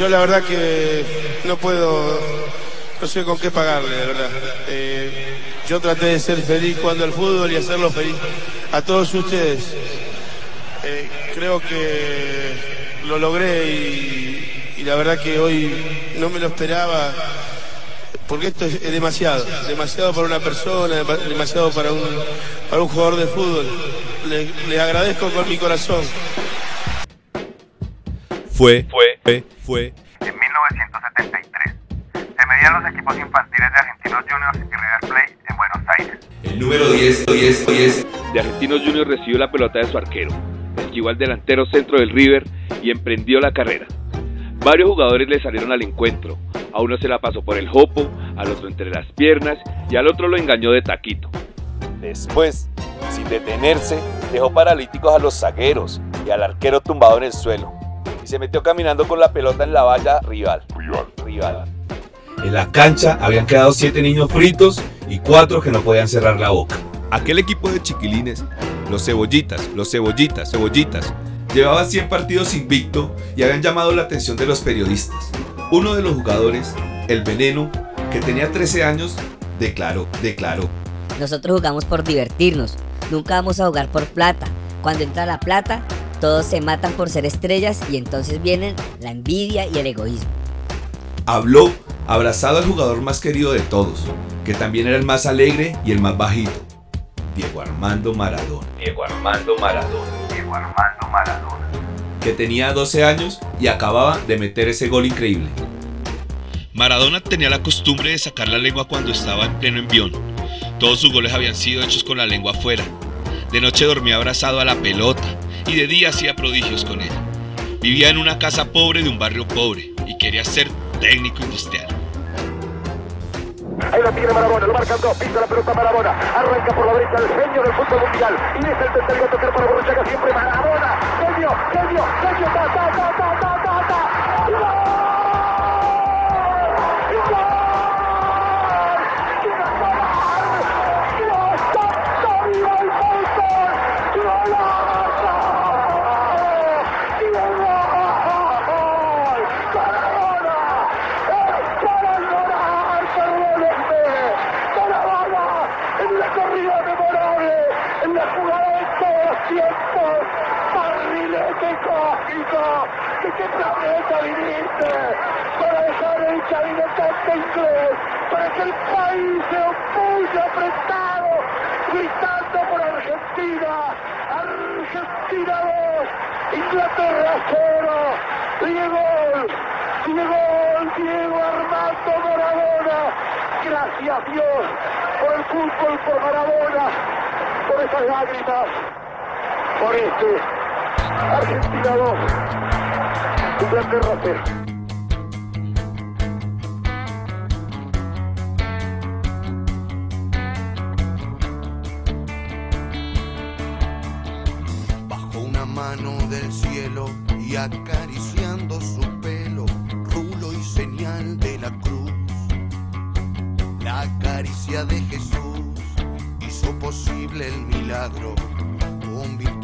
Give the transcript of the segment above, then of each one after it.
Yo la verdad que no puedo, no sé con qué pagarle, de verdad. Eh, yo traté de ser feliz cuando al fútbol y hacerlo feliz a todos ustedes. Eh, creo que lo logré y, la verdad que hoy no me lo esperaba porque esto es, demasiado, demasiado para una persona, demasiado para un, para un jugador de fútbol. Le, le agradezco con mi corazón. Fue, fue, fue. En 1973 se medían los equipos infantiles de Argentinos Juniors y River Plate en Buenos Aires. El número 10, 10, 10. de Argentinos Juniors recibió la pelota de su arquero, esquivó al delantero centro del River y emprendió la carrera. Varios jugadores le salieron al encuentro, a uno se la pasó por el jopo, al otro entre las piernas y al otro lo engañó de taquito. Después, sin detenerse, dejó paralíticos a los zagueros y al arquero tumbado en el suelo. Y se metió caminando con la pelota en la valla rival. Rival. Rival. En la cancha habían quedado siete niños fritos y cuatro que no podían cerrar la boca. Aquel equipo de chiquilines, los cebollitas, los cebollitas, cebollitas, llevaba 100 partidos invicto y habían llamado la atención de los periodistas. Uno de los jugadores, el Veneno, que tenía 13 años, declaró, declaró. Nosotros jugamos por divertirnos, nunca vamos a jugar por plata. Cuando entra la plata, todos se matan por ser estrellas y entonces vienen la envidia y el egoísmo. Habló abrazado al jugador más querido de todos, que también era el más alegre y el más bajito, Diego Armando Maradona, Diego Armando Maradona. Diego Armando Maradona. que tenía 12 años y acababa de meter ese gol increíble. Maradona tenía la costumbre de sacar la lengua cuando estaba en pleno envión. Todos sus goles habían sido hechos con la lengua afuera. De noche dormía abrazado a la pelota y de día hacía prodigios con ella. Vivía en una casa pobre de un barrio pobre y quería ser técnico industrial. Ahí la tiene Marabona, lo marcan dos, la pelota Marabona, arranca por la derecha el genio del fútbol mundial y el siempre Marabona, genio, genio, genio, ta, ta, ta, ta, ta. Tiempos, barrilete cósmico, ¿de qué planeta viniste? Para dejar el caminotante inglés, para que el país se opulle apretado, gritando por Argentina, Argentina 2, Inglaterra 0, Diego, Diego, Diego Armando Maradona, gracias Dios por el fútbol, por Maradona, por esas lágrimas, por este, Argentina 2, Inglaterra 0. Bajo una mano del cielo y acariciando su pelo, rulo y señal de la cruz. La caricia de Jesús hizo posible el milagro,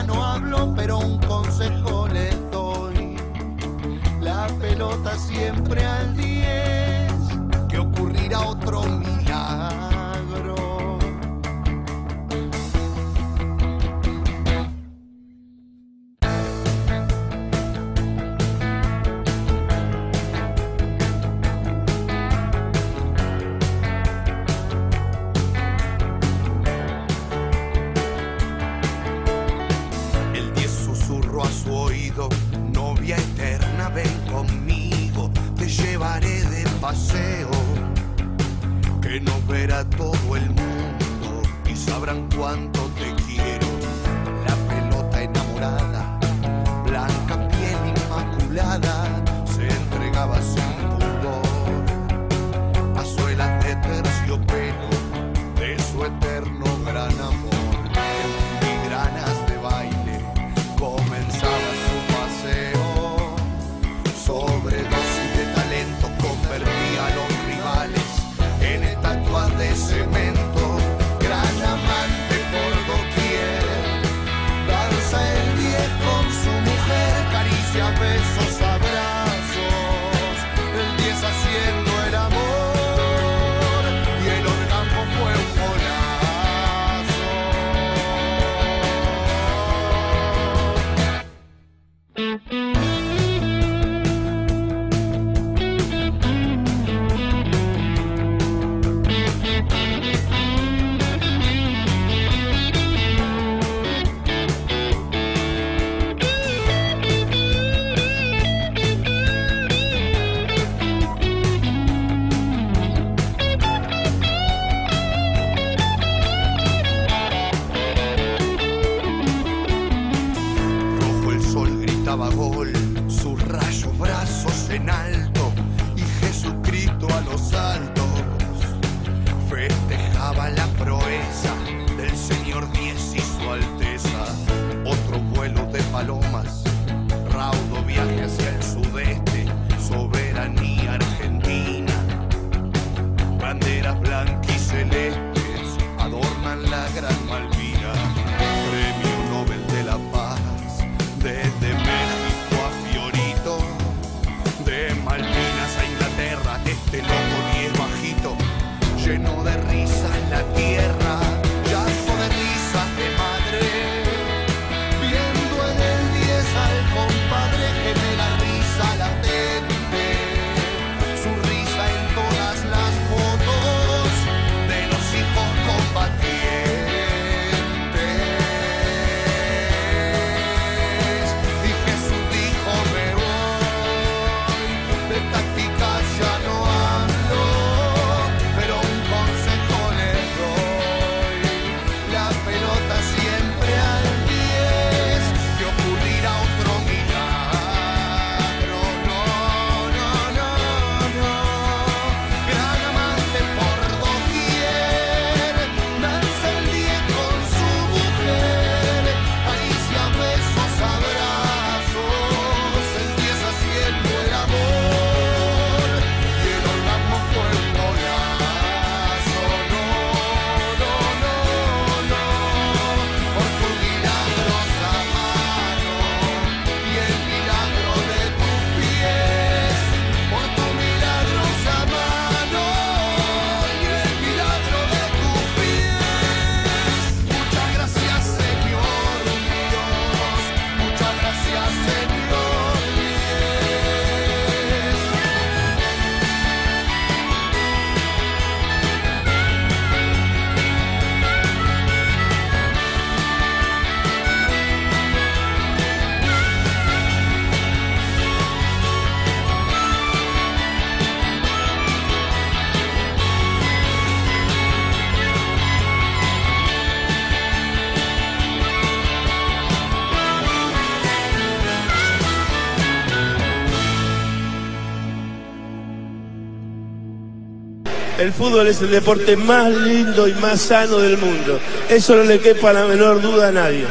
No hablo, pero un consejo les doy. La pelota siempre al 10, que ocurrirá otro que no verá todo el mundo y sabrán cuánto te Mississippi. El fútbol es el deporte más lindo y más sano del mundo. Eso no le quepa la menor duda a nadie.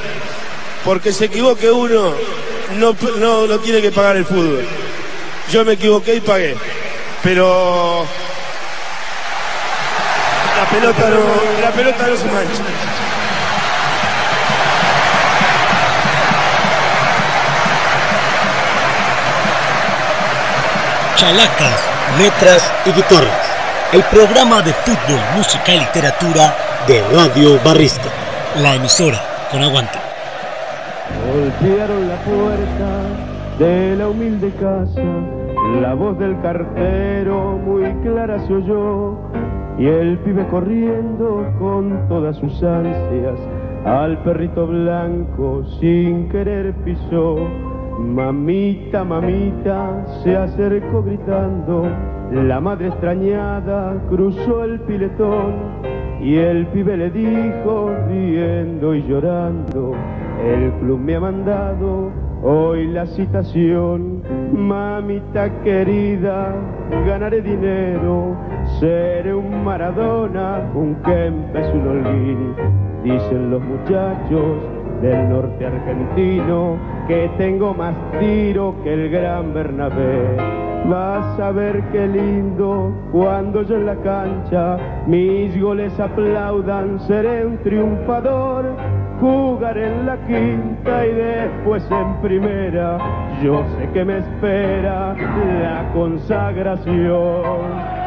Porque se equivoque uno, no, no, no tiene que pagar el fútbol. Yo me equivoqué y pagué. Pero la pelota no, la pelota no se mancha. Chalacas, letras y guitarras. El programa de fútbol, música y literatura de Radio Barrista. La emisora con aguante. Golpearon la puerta de la humilde casa, la voz del cartero muy clara se oyó, y el pibe corriendo con todas sus ansias, al perrito blanco sin querer pisó. Mamita, mamita, se acercó gritando, la madre extrañada cruzó el piletón, y el pibe le dijo, riendo y llorando, el club me ha mandado hoy la citación. Mamita querida, ganaré dinero, seré un Maradona, un Kempes, un. Dicen los muchachos del norte argentino que tengo más tiro que el gran Bernabé. Vas a ver qué lindo cuando yo en la cancha mis goles aplaudan, seré un triunfador. Jugaré en la quinta y después en primera. Yo sé que me espera la consagración.